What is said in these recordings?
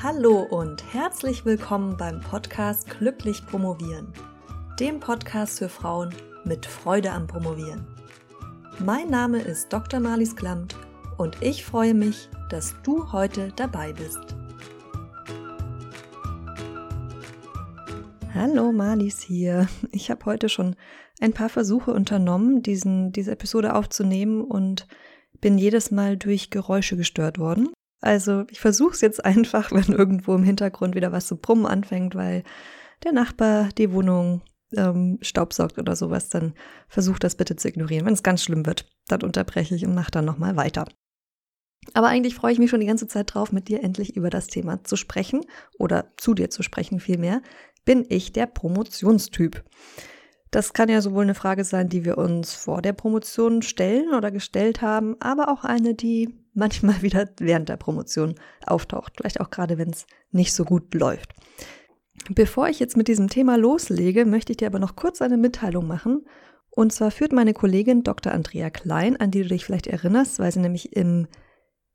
Hallo und herzlich willkommen beim Podcast Glücklich Promovieren, dem Podcast für Frauen mit Freude am Promovieren. Mein Name ist Dr. Marlies Klamt und ich freue mich, dass du heute dabei bist. Hallo, Marlies hier. Ich habe heute schon ein paar Versuche unternommen, diesen, diese Episode aufzunehmen und bin jedes Mal durch Geräusche gestört worden. Also ich versuche es jetzt einfach, wenn irgendwo im Hintergrund wieder was zu brummen anfängt, weil der Nachbar die Wohnung ähm, staubsaugt oder sowas, dann versucht das bitte zu ignorieren. Wenn es ganz schlimm wird, dann unterbreche ich und mache dann nochmal weiter. Aber eigentlich freue ich mich schon die ganze Zeit drauf, mit dir endlich über das Thema zu sprechen oder zu dir zu sprechen vielmehr. Bin ich der Promotionstyp? Das kann ja sowohl eine Frage sein, die wir uns vor der Promotion stellen oder gestellt haben, aber auch eine, die manchmal wieder während der Promotion auftaucht. Vielleicht auch gerade, wenn es nicht so gut läuft. Bevor ich jetzt mit diesem Thema loslege, möchte ich dir aber noch kurz eine Mitteilung machen. Und zwar führt meine Kollegin Dr. Andrea Klein, an die du dich vielleicht erinnerst, weil sie nämlich im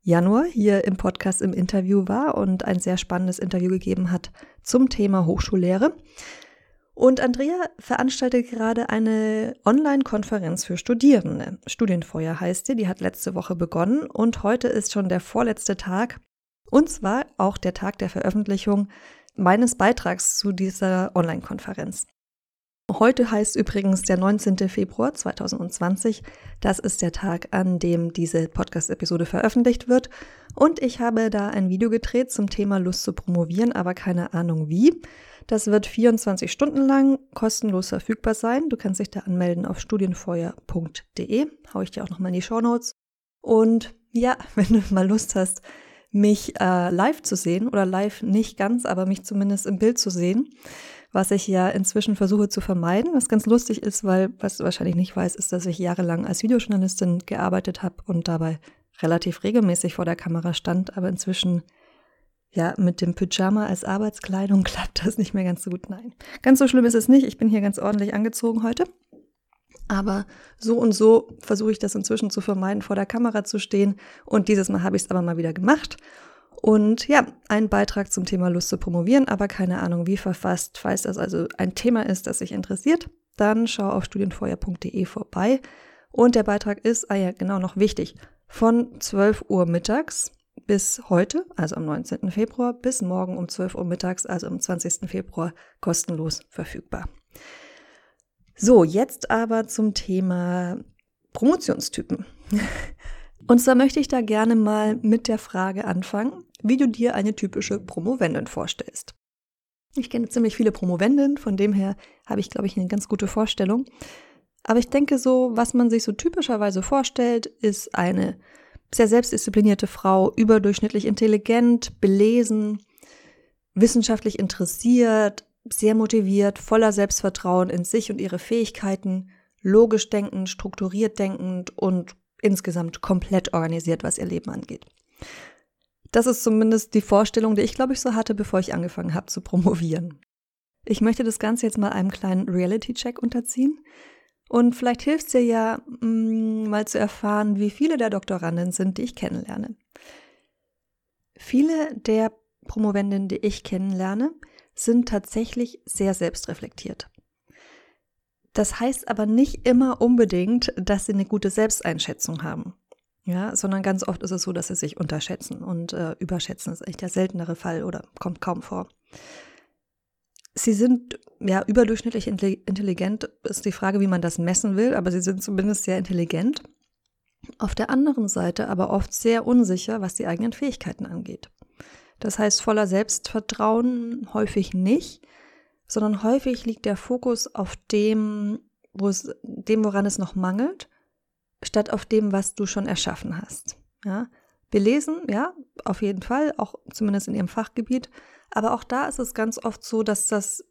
Januar hier im Podcast im Interview war und ein sehr spannendes Interview gegeben hat zum Thema Hochschullehre. Und Andrea veranstaltet gerade eine Online-Konferenz für Studierende. Studienfeuer heißt sie, die hat letzte Woche begonnen und heute ist schon der vorletzte Tag und zwar auch der Tag der Veröffentlichung meines Beitrags zu dieser Online-Konferenz. Heute heißt übrigens der 19. Februar 2020. Das ist der Tag, an dem diese Podcast-Episode veröffentlicht wird. Und ich habe da ein Video gedreht zum Thema Lust zu promovieren, aber keine Ahnung wie. Das wird 24 Stunden lang kostenlos verfügbar sein. Du kannst dich da anmelden auf studienfeuer.de. Hau ich dir auch nochmal in die Show Notes. Und ja, wenn du mal Lust hast, mich äh, live zu sehen oder live nicht ganz, aber mich zumindest im Bild zu sehen, was ich ja inzwischen versuche zu vermeiden, was ganz lustig ist, weil, was du wahrscheinlich nicht weißt, ist, dass ich jahrelang als Videojournalistin gearbeitet habe und dabei relativ regelmäßig vor der Kamera stand, aber inzwischen ja, mit dem Pyjama als Arbeitskleidung klappt das nicht mehr ganz so gut. Nein, ganz so schlimm ist es nicht. Ich bin hier ganz ordentlich angezogen heute. Aber so und so versuche ich das inzwischen zu vermeiden, vor der Kamera zu stehen. Und dieses Mal habe ich es aber mal wieder gemacht. Und ja, ein Beitrag zum Thema Lust zu promovieren, aber keine Ahnung wie verfasst. Falls das also ein Thema ist, das sich interessiert, dann schau auf studienfeuer.de vorbei. Und der Beitrag ist, ah ja, genau noch wichtig, von 12 Uhr mittags bis heute, also am 19. Februar, bis morgen um 12 Uhr mittags, also am 20. Februar, kostenlos verfügbar. So, jetzt aber zum Thema Promotionstypen. Und zwar möchte ich da gerne mal mit der Frage anfangen, wie du dir eine typische Promovendin vorstellst. Ich kenne ziemlich viele Promovendinnen, von dem her habe ich, glaube ich, eine ganz gute Vorstellung. Aber ich denke so, was man sich so typischerweise vorstellt, ist eine sehr selbstdisziplinierte Frau, überdurchschnittlich intelligent, belesen, wissenschaftlich interessiert, sehr motiviert, voller Selbstvertrauen in sich und ihre Fähigkeiten, logisch denkend, strukturiert denkend und insgesamt komplett organisiert, was ihr Leben angeht. Das ist zumindest die Vorstellung, die ich, glaube ich, so hatte, bevor ich angefangen habe zu promovieren. Ich möchte das Ganze jetzt mal einem kleinen Reality-Check unterziehen. Und vielleicht hilft es dir ja, mm, mal zu erfahren, wie viele der Doktoranden sind, die ich kennenlerne. Viele der Promovendinnen, die ich kennenlerne, sind tatsächlich sehr selbstreflektiert. Das heißt aber nicht immer unbedingt, dass sie eine gute Selbsteinschätzung haben. Ja, sondern ganz oft ist es so, dass sie sich unterschätzen und äh, überschätzen. Das ist echt der seltenere Fall oder kommt kaum vor. Sie sind ja überdurchschnittlich intelligent, ist die Frage, wie man das messen will, aber sie sind zumindest sehr intelligent. Auf der anderen Seite aber oft sehr unsicher, was die eigenen Fähigkeiten angeht. Das heißt, voller Selbstvertrauen häufig nicht, sondern häufig liegt der Fokus auf dem, wo es, dem, woran es noch mangelt, statt auf dem, was du schon erschaffen hast. Ja? Belesen, ja, auf jeden Fall, auch zumindest in ihrem Fachgebiet, aber auch da ist es ganz oft so, dass das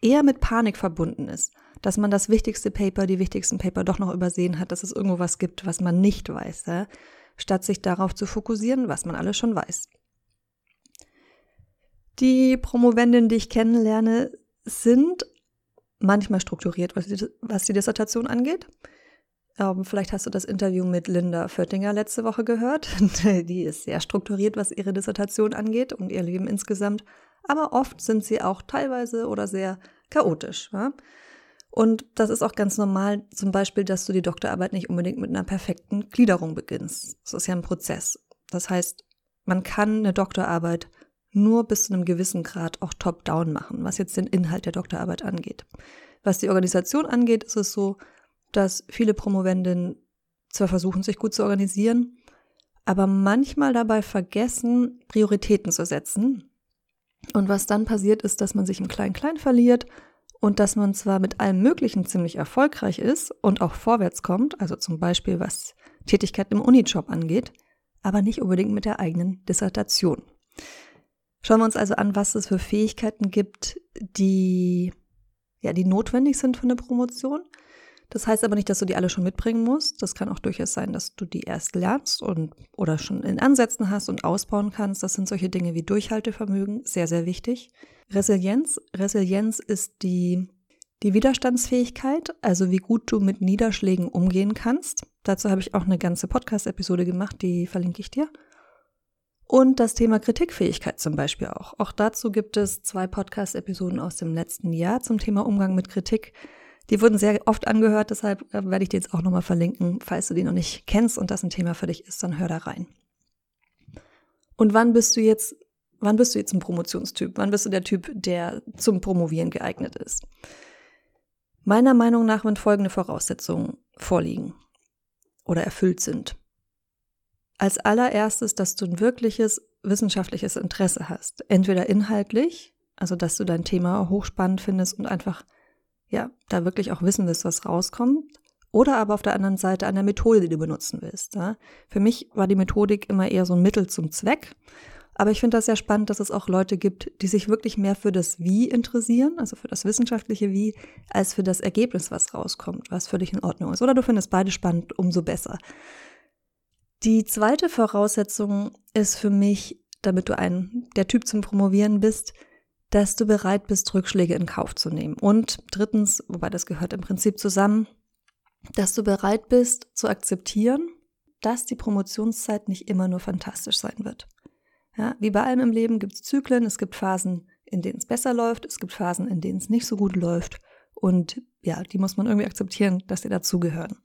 eher mit Panik verbunden ist. Dass man das wichtigste Paper, die wichtigsten Paper doch noch übersehen hat, dass es irgendwo was gibt, was man nicht weiß, ja? statt sich darauf zu fokussieren, was man alles schon weiß. Die Promovendinnen, die ich kennenlerne, sind manchmal strukturiert, was die, was die Dissertation angeht. Ähm, vielleicht hast du das Interview mit Linda Föttinger letzte Woche gehört. Die ist sehr strukturiert, was ihre Dissertation angeht und ihr Leben insgesamt. Aber oft sind sie auch teilweise oder sehr chaotisch. Ja? Und das ist auch ganz normal, zum Beispiel, dass du die Doktorarbeit nicht unbedingt mit einer perfekten Gliederung beginnst. Das ist ja ein Prozess. Das heißt, man kann eine Doktorarbeit nur bis zu einem gewissen Grad auch top-down machen, was jetzt den Inhalt der Doktorarbeit angeht. Was die Organisation angeht, ist es so, dass viele Promovendinnen zwar versuchen, sich gut zu organisieren, aber manchmal dabei vergessen, Prioritäten zu setzen. Und was dann passiert, ist, dass man sich im Klein-Klein verliert und dass man zwar mit allem Möglichen ziemlich erfolgreich ist und auch vorwärts kommt, also zum Beispiel was Tätigkeit im Unijob angeht, aber nicht unbedingt mit der eigenen Dissertation. Schauen wir uns also an, was es für Fähigkeiten gibt, die, ja, die notwendig sind für eine Promotion. Das heißt aber nicht, dass du die alle schon mitbringen musst. Das kann auch durchaus sein, dass du die erst lernst und oder schon in Ansätzen hast und ausbauen kannst. Das sind solche Dinge wie Durchhaltevermögen, sehr, sehr wichtig. Resilienz. Resilienz ist die, die Widerstandsfähigkeit, also wie gut du mit Niederschlägen umgehen kannst. Dazu habe ich auch eine ganze Podcast-Episode gemacht, die verlinke ich dir. Und das Thema Kritikfähigkeit zum Beispiel auch. Auch dazu gibt es zwei Podcast-Episoden aus dem letzten Jahr zum Thema Umgang mit Kritik. Die wurden sehr oft angehört, deshalb äh, werde ich die jetzt auch nochmal verlinken. Falls du die noch nicht kennst und das ein Thema für dich ist, dann hör da rein. Und wann bist du jetzt, wann bist du jetzt ein Promotionstyp? Wann bist du der Typ, der zum Promovieren geeignet ist? Meiner Meinung nach, wenn folgende Voraussetzungen vorliegen oder erfüllt sind als allererstes, dass du ein wirkliches wissenschaftliches Interesse hast. Entweder inhaltlich, also dass du dein Thema hochspannend findest und einfach, ja, da wirklich auch wissen willst, was rauskommt. Oder aber auf der anderen Seite an der Methode, die du benutzen willst. Ja. Für mich war die Methodik immer eher so ein Mittel zum Zweck. Aber ich finde das sehr spannend, dass es auch Leute gibt, die sich wirklich mehr für das Wie interessieren, also für das wissenschaftliche Wie, als für das Ergebnis, was rauskommt, was dich in Ordnung ist. Oder du findest beide spannend, umso besser. Die zweite Voraussetzung ist für mich, damit du ein, der Typ zum Promovieren bist, dass du bereit bist, Rückschläge in Kauf zu nehmen. Und drittens, wobei das gehört im Prinzip zusammen, dass du bereit bist zu akzeptieren, dass die Promotionszeit nicht immer nur fantastisch sein wird. Ja, wie bei allem im Leben gibt es Zyklen, es gibt Phasen, in denen es besser läuft, es gibt Phasen, in denen es nicht so gut läuft. Und ja, die muss man irgendwie akzeptieren, dass sie dazugehören.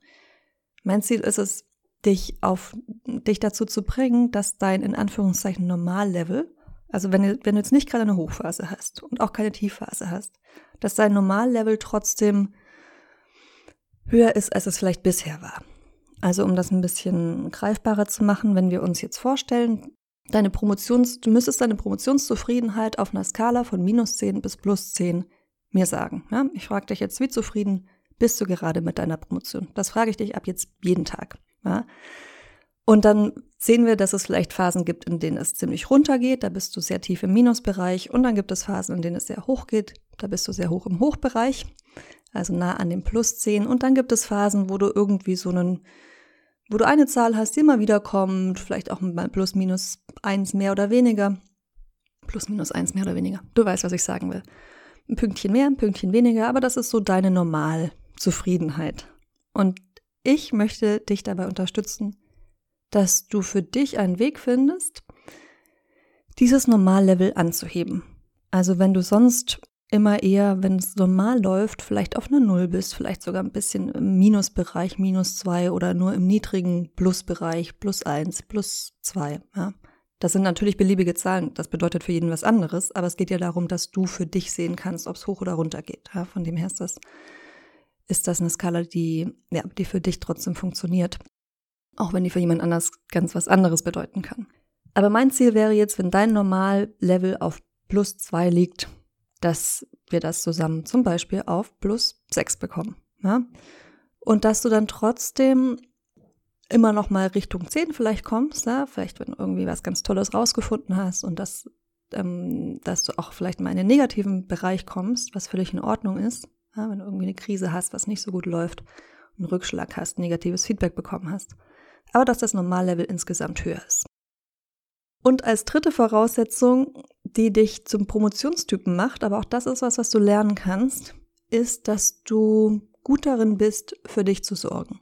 Mein Ziel ist es, dich auf, dich dazu zu bringen, dass dein in Anführungszeichen Normallevel, also wenn du, wenn du jetzt nicht gerade eine Hochphase hast und auch keine Tiefphase hast, dass dein Normallevel trotzdem höher ist, als es vielleicht bisher war. Also um das ein bisschen greifbarer zu machen, wenn wir uns jetzt vorstellen, deine Promotions, du müsstest deine Promotionszufriedenheit auf einer Skala von minus 10 bis plus 10 mir sagen. Ja? Ich frage dich jetzt, wie zufrieden bist du gerade mit deiner Promotion? Das frage ich dich ab jetzt jeden Tag. Ja? Und dann sehen wir, dass es vielleicht Phasen gibt, in denen es ziemlich runter geht, da bist du sehr tief im Minusbereich. Und dann gibt es Phasen, in denen es sehr hoch geht, da bist du sehr hoch im Hochbereich, also nah an dem Plus 10. Und dann gibt es Phasen, wo du irgendwie so einen, wo du eine Zahl hast, die immer wieder kommt, vielleicht auch mal plus minus eins mehr oder weniger. Plus minus eins mehr oder weniger. Du weißt, was ich sagen will. Ein Pünktchen mehr, ein Pünktchen weniger, aber das ist so deine Normalzufriedenheit. Und ich möchte dich dabei unterstützen, dass du für dich einen Weg findest, dieses Normallevel anzuheben. Also wenn du sonst immer eher, wenn es normal läuft, vielleicht auf einer Null bist, vielleicht sogar ein bisschen im Minusbereich, minus zwei oder nur im niedrigen Plusbereich, plus eins, plus zwei. Ja. Das sind natürlich beliebige Zahlen, das bedeutet für jeden was anderes, aber es geht ja darum, dass du für dich sehen kannst, ob es hoch oder runter geht. Ja. Von dem her ist das ist das eine Skala, die, ja, die für dich trotzdem funktioniert. Auch wenn die für jemand anders ganz was anderes bedeuten kann. Aber mein Ziel wäre jetzt, wenn dein Normallevel auf plus zwei liegt, dass wir das zusammen zum Beispiel auf plus sechs bekommen. Ja? Und dass du dann trotzdem immer noch mal Richtung 10 vielleicht kommst, ja? vielleicht wenn du irgendwie was ganz Tolles rausgefunden hast und das, ähm, dass du auch vielleicht mal in den negativen Bereich kommst, was völlig in Ordnung ist, ja, wenn du irgendwie eine Krise hast, was nicht so gut läuft, einen Rückschlag hast, negatives Feedback bekommen hast. Aber dass das Normallevel insgesamt höher ist. Und als dritte Voraussetzung, die dich zum Promotionstypen macht, aber auch das ist was, was du lernen kannst, ist, dass du gut darin bist, für dich zu sorgen.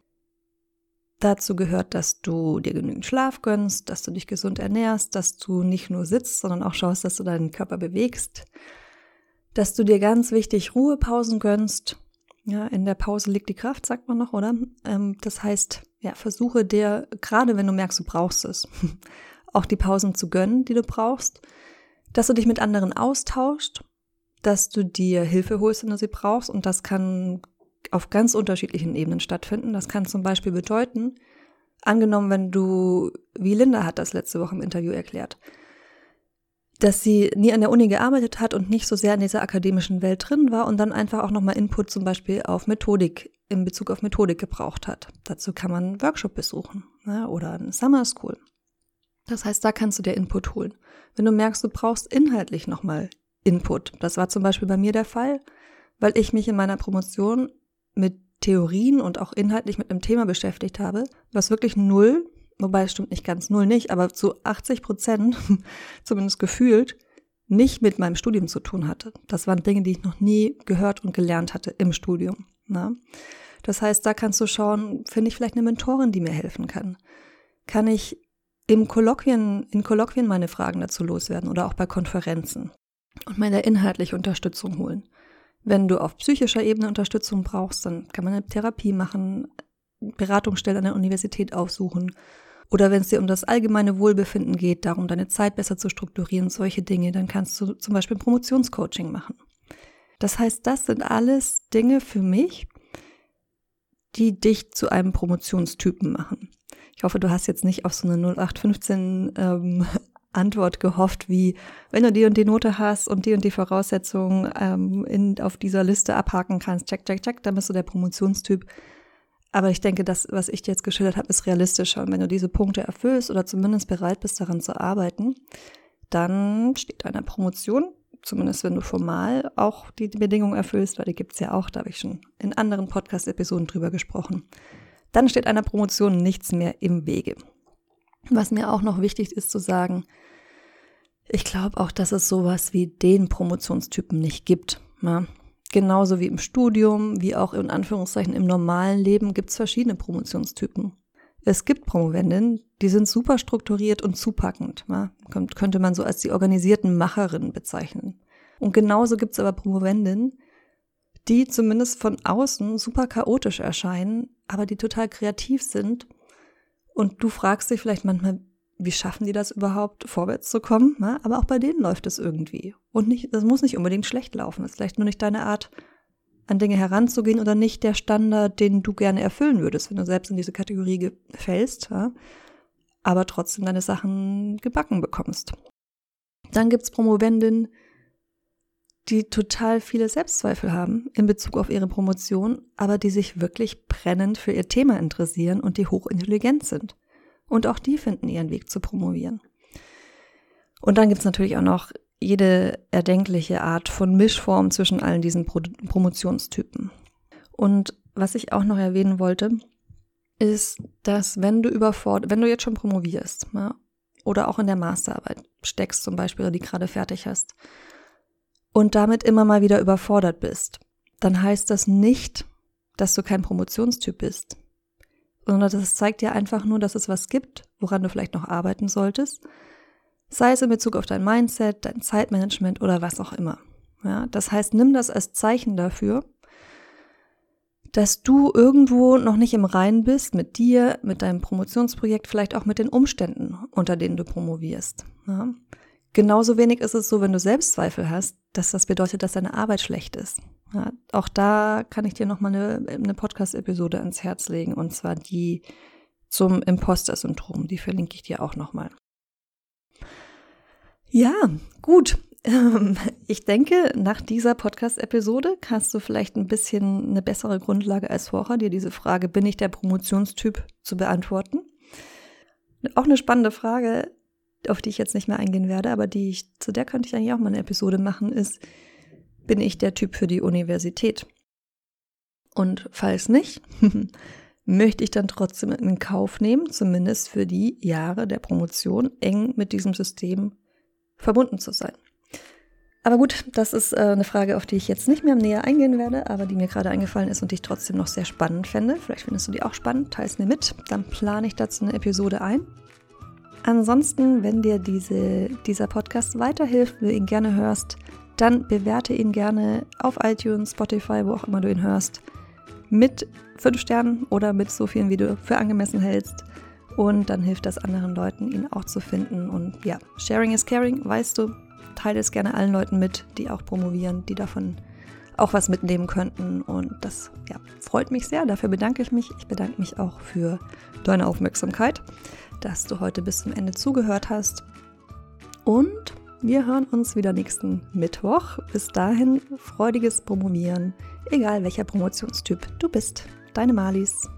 Dazu gehört, dass du dir genügend Schlaf gönnst, dass du dich gesund ernährst, dass du nicht nur sitzt, sondern auch schaust, dass du deinen Körper bewegst, dass du dir ganz wichtig Ruhepausen gönnst. Ja, in der Pause liegt die Kraft, sagt man noch, oder? Ähm, das heißt, ja, versuche dir, gerade wenn du merkst, du brauchst es, auch die Pausen zu gönnen, die du brauchst, dass du dich mit anderen austauscht, dass du dir Hilfe holst, wenn du sie brauchst. Und das kann auf ganz unterschiedlichen Ebenen stattfinden. Das kann zum Beispiel bedeuten, angenommen, wenn du, wie Linda hat das letzte Woche im Interview erklärt, dass sie nie an der Uni gearbeitet hat und nicht so sehr in dieser akademischen Welt drin war und dann einfach auch nochmal Input zum Beispiel auf Methodik, in Bezug auf Methodik gebraucht hat. Dazu kann man einen Workshop besuchen ne, oder eine Summer School. Das heißt, da kannst du dir Input holen. Wenn du merkst, du brauchst inhaltlich nochmal Input. Das war zum Beispiel bei mir der Fall, weil ich mich in meiner Promotion mit Theorien und auch inhaltlich mit einem Thema beschäftigt habe, was wirklich null, wobei es stimmt nicht ganz null nicht, aber zu 80 Prozent, zumindest gefühlt, nicht mit meinem Studium zu tun hatte. Das waren Dinge, die ich noch nie gehört und gelernt hatte im Studium. Na? Ne? Das heißt, da kannst du schauen, finde ich vielleicht eine Mentorin, die mir helfen kann? Kann ich im Kolloquien, in Kolloquien meine Fragen dazu loswerden oder auch bei Konferenzen und meine inhaltliche Unterstützung holen? Wenn du auf psychischer Ebene Unterstützung brauchst, dann kann man eine Therapie machen, Beratungsstelle an der Universität aufsuchen. Oder wenn es dir um das allgemeine Wohlbefinden geht, darum deine Zeit besser zu strukturieren, solche Dinge, dann kannst du zum Beispiel Promotionscoaching machen. Das heißt, das sind alles Dinge für mich, die dich zu einem Promotionstypen machen. Ich hoffe, du hast jetzt nicht auf so eine 0815 ähm, Antwort gehofft, wie wenn du die und die Note hast und die und die Voraussetzungen ähm, in, auf dieser Liste abhaken kannst, check, check, check, dann bist du der Promotionstyp. Aber ich denke, das, was ich dir jetzt geschildert habe, ist realistischer. Und wenn du diese Punkte erfüllst oder zumindest bereit bist, daran zu arbeiten, dann steht deiner Promotion, zumindest wenn du formal auch die Bedingungen erfüllst, weil die gibt's ja auch, da habe ich schon in anderen Podcast-Episoden drüber gesprochen, dann steht einer Promotion nichts mehr im Wege. Was mir auch noch wichtig ist zu sagen, ich glaube auch, dass es sowas wie den Promotionstypen nicht gibt. Ja? Genauso wie im Studium, wie auch in Anführungszeichen im normalen Leben gibt es verschiedene Promotionstypen. Es gibt Promovendinnen, die sind super strukturiert und zupackend. Ja? Könnte man so als die organisierten Macherinnen bezeichnen. Und genauso gibt es aber Promovendinnen, die zumindest von außen super chaotisch erscheinen, aber die total kreativ sind. Und du fragst dich vielleicht manchmal, wie schaffen die das überhaupt, vorwärts zu kommen? Ne? Aber auch bei denen läuft es irgendwie. Und nicht, das muss nicht unbedingt schlecht laufen. Das ist vielleicht nur nicht deine Art, an Dinge heranzugehen oder nicht der Standard, den du gerne erfüllen würdest, wenn du selbst in diese Kategorie fällst, ja? aber trotzdem deine Sachen gebacken bekommst. Dann gibt's Promovendinnen, die total viele Selbstzweifel haben in Bezug auf ihre Promotion, aber die sich wirklich brennend für ihr Thema interessieren und die hochintelligent sind. Und auch die finden ihren Weg zu promovieren. Und dann gibt's natürlich auch noch jede erdenkliche Art von Mischform zwischen allen diesen Pro Promotionstypen. Und was ich auch noch erwähnen wollte, ist, dass wenn du überfordert, wenn du jetzt schon promovierst, ja, oder auch in der Masterarbeit steckst zum Beispiel, oder die gerade fertig hast, und damit immer mal wieder überfordert bist, dann heißt das nicht, dass du kein Promotionstyp bist sondern das zeigt dir einfach nur, dass es was gibt, woran du vielleicht noch arbeiten solltest. Sei es in Bezug auf dein Mindset, dein Zeitmanagement oder was auch immer. Ja, das heißt, nimm das als Zeichen dafür, dass du irgendwo noch nicht im Reinen bist mit dir, mit deinem Promotionsprojekt, vielleicht auch mit den Umständen, unter denen du promovierst. Ja. Genauso wenig ist es so, wenn du Selbstzweifel hast, dass das bedeutet, dass deine Arbeit schlecht ist. Ja, auch da kann ich dir nochmal eine, eine Podcast-Episode ans Herz legen, und zwar die zum Imposter-Syndrom. Die verlinke ich dir auch nochmal. Ja, gut. Ähm, ich denke, nach dieser Podcast-Episode hast du vielleicht ein bisschen eine bessere Grundlage als vorher, dir diese Frage, bin ich der Promotionstyp, zu beantworten. Auch eine spannende Frage, auf die ich jetzt nicht mehr eingehen werde, aber die ich, zu der könnte ich eigentlich auch mal eine Episode machen, ist, bin ich der Typ für die Universität? Und falls nicht, möchte ich dann trotzdem in Kauf nehmen, zumindest für die Jahre der Promotion, eng mit diesem System verbunden zu sein. Aber gut, das ist äh, eine Frage, auf die ich jetzt nicht mehr näher eingehen werde, aber die mir gerade eingefallen ist und die ich trotzdem noch sehr spannend fände. Vielleicht findest du die auch spannend, teils mir mit. Dann plane ich dazu eine Episode ein. Ansonsten, wenn dir diese, dieser Podcast weiterhilft, du ihn gerne hörst, dann bewerte ihn gerne auf iTunes, Spotify, wo auch immer du ihn hörst, mit 5 Sternen oder mit so vielen, wie du für angemessen hältst. Und dann hilft das anderen Leuten, ihn auch zu finden. Und ja, Sharing is Caring, weißt du, teile es gerne allen Leuten mit, die auch promovieren, die davon auch was mitnehmen könnten. Und das ja, freut mich sehr. Dafür bedanke ich mich. Ich bedanke mich auch für deine Aufmerksamkeit, dass du heute bis zum Ende zugehört hast. Und wir hören uns wieder nächsten Mittwoch. Bis dahin freudiges Promovieren, egal welcher Promotionstyp du bist. Deine Malis.